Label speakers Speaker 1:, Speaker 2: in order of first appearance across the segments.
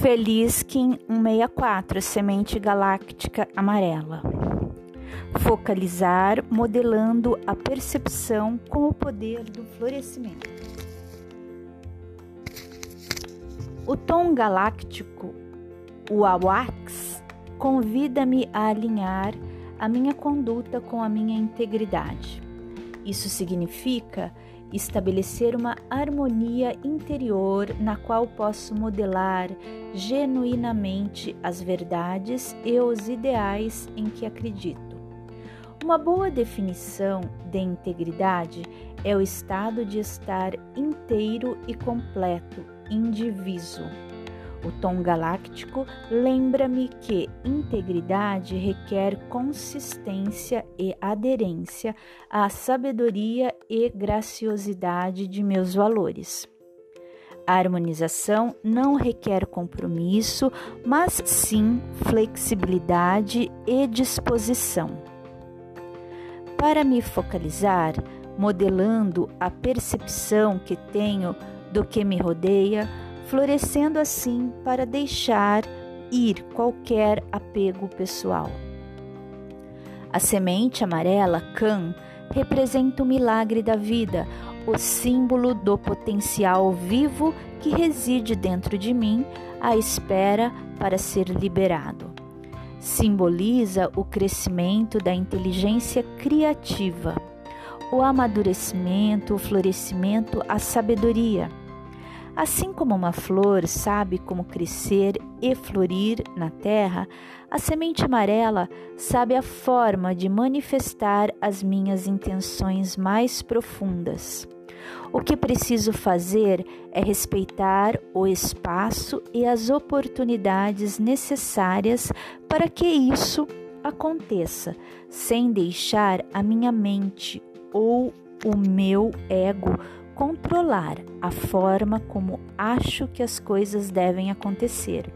Speaker 1: Feliz Kim 164, semente galáctica amarela. Focalizar, modelando a percepção com o poder do florescimento. O tom galáctico, o AWAX, convida-me a alinhar a minha conduta com a minha integridade. Isso significa estabelecer uma harmonia interior na qual posso modelar genuinamente as verdades e os ideais em que acredito. Uma boa definição de integridade é o estado de estar inteiro e completo, indiviso. O tom galáctico lembra-me que integridade requer consistência e aderência à sabedoria e graciosidade de meus valores. A harmonização não requer compromisso, mas sim flexibilidade e disposição. Para me focalizar, modelando a percepção que tenho do que me rodeia, florescendo assim para deixar ir qualquer apego pessoal. A semente amarela, Can, representa o milagre da vida, o símbolo do potencial vivo que reside dentro de mim à espera para ser liberado. Simboliza o crescimento da inteligência criativa, o amadurecimento, o florescimento, a sabedoria Assim como uma flor sabe como crescer e florir na terra, a semente amarela sabe a forma de manifestar as minhas intenções mais profundas. O que preciso fazer é respeitar o espaço e as oportunidades necessárias para que isso aconteça, sem deixar a minha mente ou o meu ego controlar a forma como acho que as coisas devem acontecer.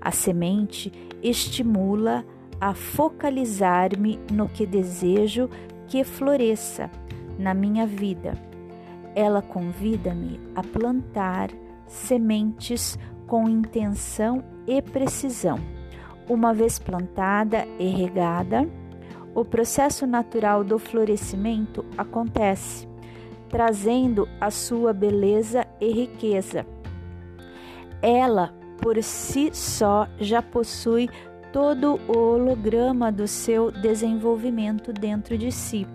Speaker 1: A semente estimula a focalizar-me no que desejo que floresça na minha vida. Ela convida-me a plantar sementes com intenção e precisão. Uma vez plantada e regada, o processo natural do florescimento acontece trazendo a sua beleza e riqueza. Ela, por si só, já possui todo o holograma do seu desenvolvimento dentro de si.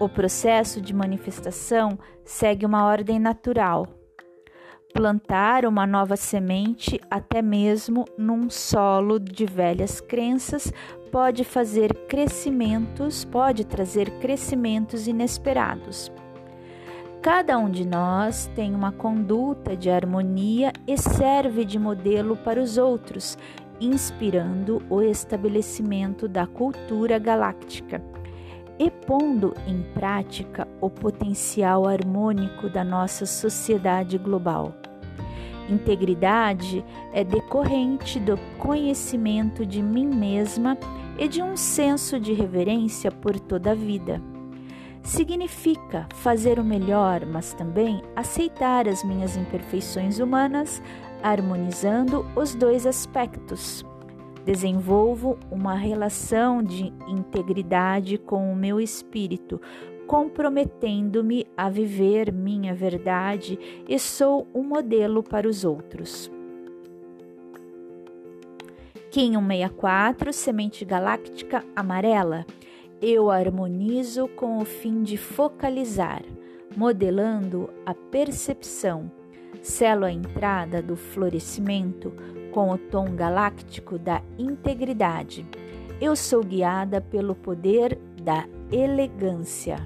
Speaker 1: O processo de manifestação segue uma ordem natural. Plantar uma nova semente, até mesmo num solo de velhas crenças, pode fazer crescimentos, pode trazer crescimentos inesperados. Cada um de nós tem uma conduta de harmonia e serve de modelo para os outros, inspirando o estabelecimento da cultura galáctica e pondo em prática o potencial harmônico da nossa sociedade global. Integridade é decorrente do conhecimento de mim mesma e de um senso de reverência por toda a vida significa fazer o melhor, mas também aceitar as minhas imperfeições humanas, harmonizando os dois aspectos. Desenvolvo uma relação de integridade com o meu espírito, comprometendo-me a viver minha verdade e sou um modelo para os outros. Kim 164, Semente Galáctica Amarela. Eu harmonizo com o fim de focalizar, modelando a percepção. Selo a entrada do florescimento com o tom galáctico da integridade. Eu sou guiada pelo poder da elegância.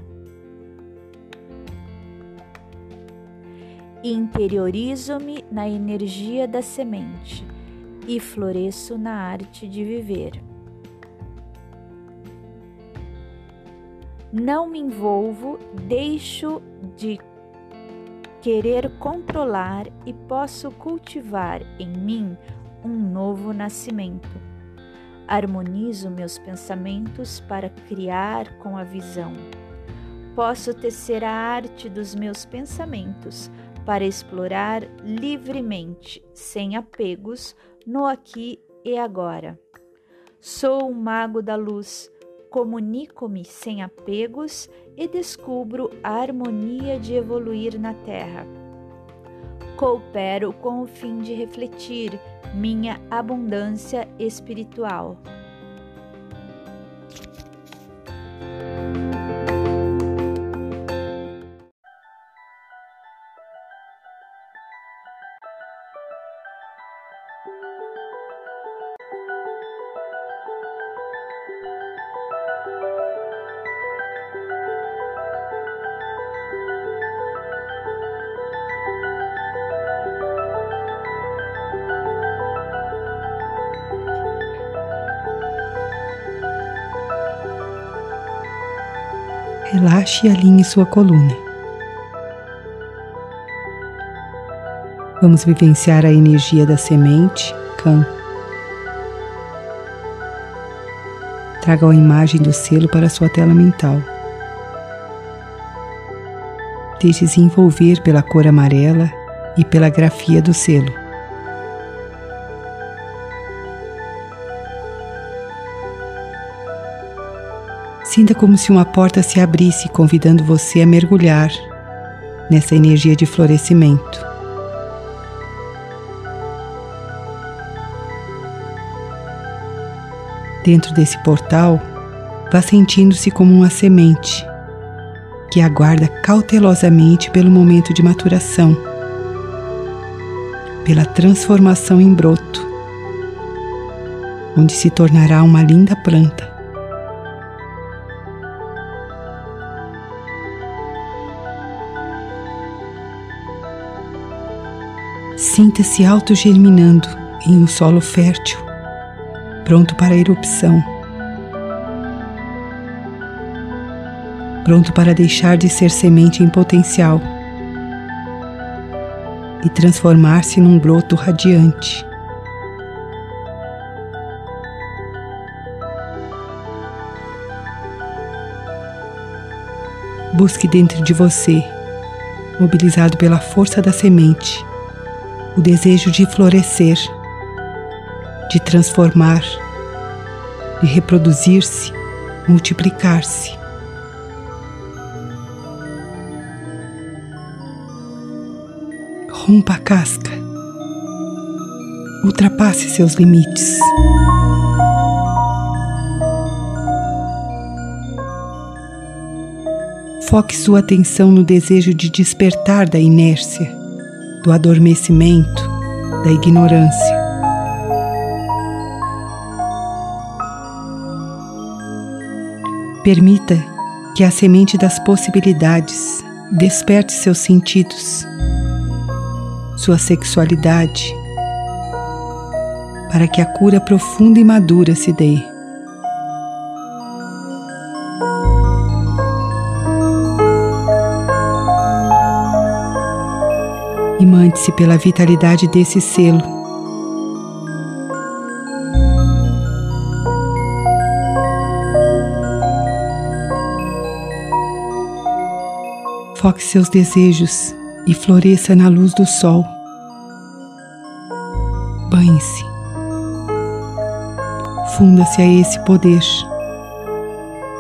Speaker 1: Interiorizo-me na energia da semente e floresço na arte de viver. Não me envolvo, deixo de querer controlar e posso cultivar em mim um novo nascimento. Harmonizo meus pensamentos para criar com a visão. Posso tecer a arte dos meus pensamentos para explorar livremente, sem apegos, no aqui e agora. Sou o mago da luz, comunico-me sem apegos e descubro a harmonia de evoluir na Terra. Coopero com o fim de refletir minha abundância espiritual.
Speaker 2: Relaxe e alinhe sua coluna. Vamos vivenciar a energia da semente Kan. Traga a imagem do selo para sua tela mental. Deixe-se envolver pela cor amarela e pela grafia do selo. Sinta como se uma porta se abrisse, convidando você a mergulhar nessa energia de florescimento. Dentro desse portal, vá sentindo-se como uma semente que aguarda cautelosamente pelo momento de maturação, pela transformação em broto, onde se tornará uma linda planta. Sinta-se autogerminando em um solo fértil, pronto para a erupção, pronto para deixar de ser semente em potencial e transformar-se num broto radiante. Busque dentro de você, mobilizado pela força da semente, o desejo de florescer, de transformar, de reproduzir-se, multiplicar-se. Rompa a casca, ultrapasse seus limites. Foque sua atenção no desejo de despertar da inércia do adormecimento, da ignorância. Permita que a semente das possibilidades desperte seus sentidos, sua sexualidade, para que a cura profunda e madura se dê. Pela vitalidade desse selo. Foque seus desejos e floresça na luz do sol. Banhe-se. Funda-se a esse poder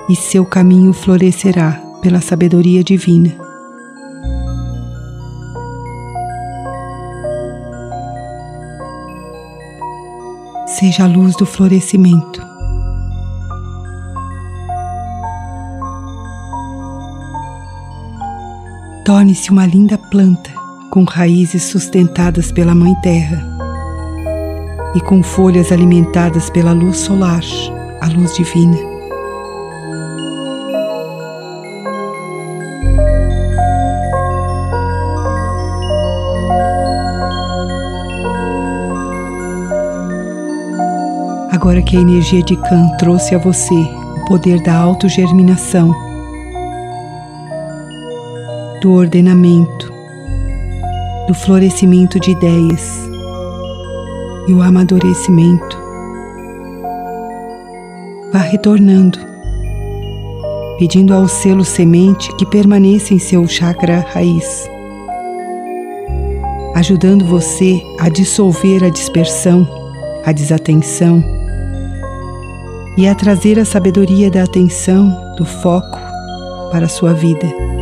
Speaker 2: e seu caminho florescerá pela sabedoria divina. Seja a luz do florescimento. Torne-se uma linda planta com raízes sustentadas pela Mãe Terra e com folhas alimentadas pela luz solar, a luz divina. Agora que a energia de Kan trouxe a você o poder da autogerminação, do ordenamento, do florescimento de ideias e o amadurecimento, vá retornando, pedindo ao selo semente que permaneça em seu chakra raiz, ajudando você a dissolver a dispersão, a desatenção e a trazer a sabedoria da atenção, do foco para a sua vida.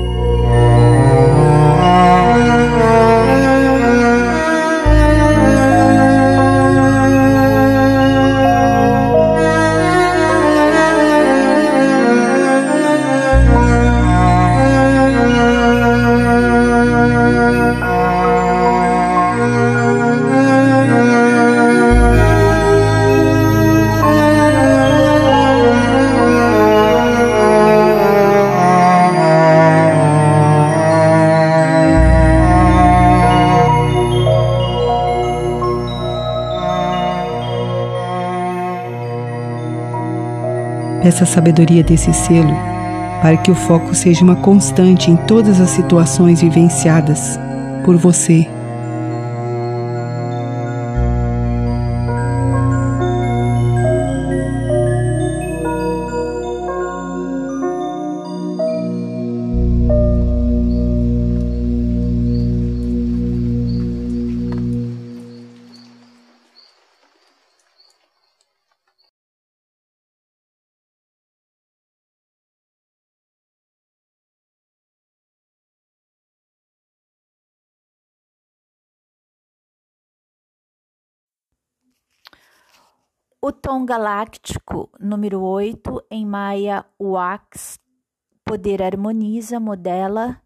Speaker 2: Peça a sabedoria desse selo para que o foco seja uma constante em todas as situações vivenciadas por você
Speaker 1: O tom galáctico número 8 em Maia Wax, poder harmoniza, modela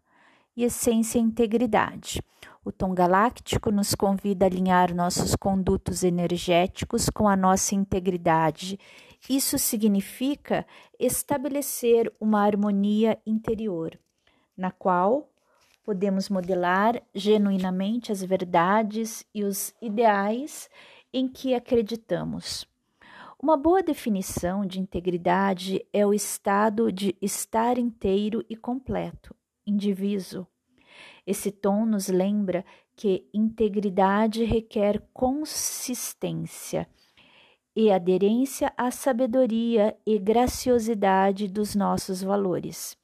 Speaker 1: e essência e integridade. O tom galáctico nos convida a alinhar nossos condutos energéticos com a nossa integridade. Isso significa estabelecer uma harmonia interior, na qual podemos modelar genuinamente as verdades e os ideais em que acreditamos. Uma boa definição de integridade é o estado de estar inteiro e completo, indiviso. Esse tom nos lembra que integridade requer consistência e aderência à sabedoria e graciosidade dos nossos valores.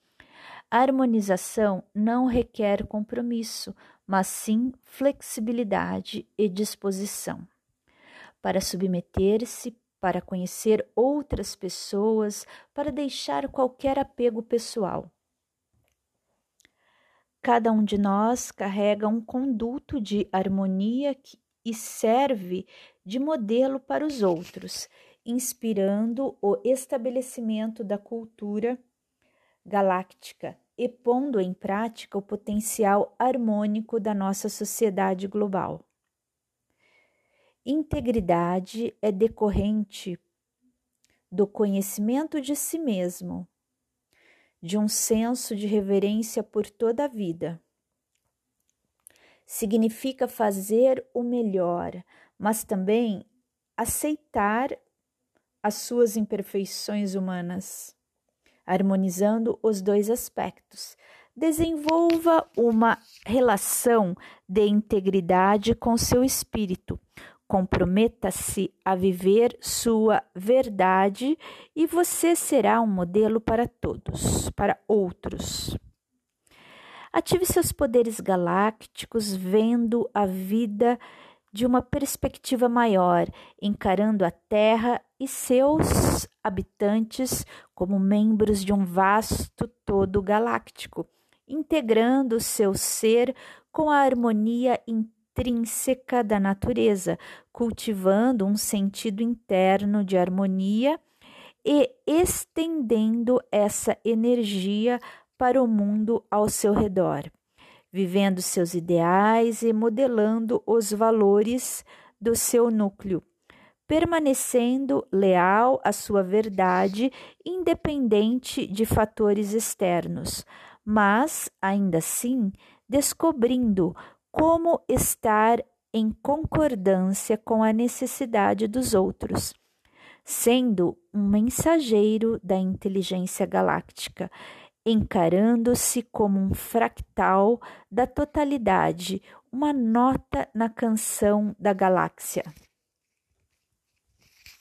Speaker 1: A harmonização não requer compromisso, mas sim flexibilidade e disposição. Para submeter-se para conhecer outras pessoas, para deixar qualquer apego pessoal. Cada um de nós carrega um conduto de harmonia e serve de modelo para os outros, inspirando o estabelecimento da cultura galáctica e pondo em prática o potencial harmônico da nossa sociedade global. Integridade é decorrente do conhecimento de si mesmo, de um senso de reverência por toda a vida. Significa fazer o melhor, mas também aceitar as suas imperfeições humanas, harmonizando os dois aspectos. Desenvolva uma relação de integridade com seu espírito, Comprometa-se a viver sua verdade e você será um modelo para todos, para outros. Ative seus poderes galácticos, vendo a vida de uma perspectiva maior, encarando a Terra e seus habitantes como membros de um vasto todo galáctico, integrando seu ser com a harmonia interna intrínseca da natureza, cultivando um sentido interno de harmonia e estendendo essa energia para o mundo ao seu redor, vivendo seus ideais e modelando os valores do seu núcleo, permanecendo leal à sua verdade, independente de fatores externos, mas ainda assim descobrindo como estar em concordância com a necessidade dos outros, sendo um mensageiro da inteligência galáctica, encarando-se como um fractal da totalidade, uma nota na canção da galáxia.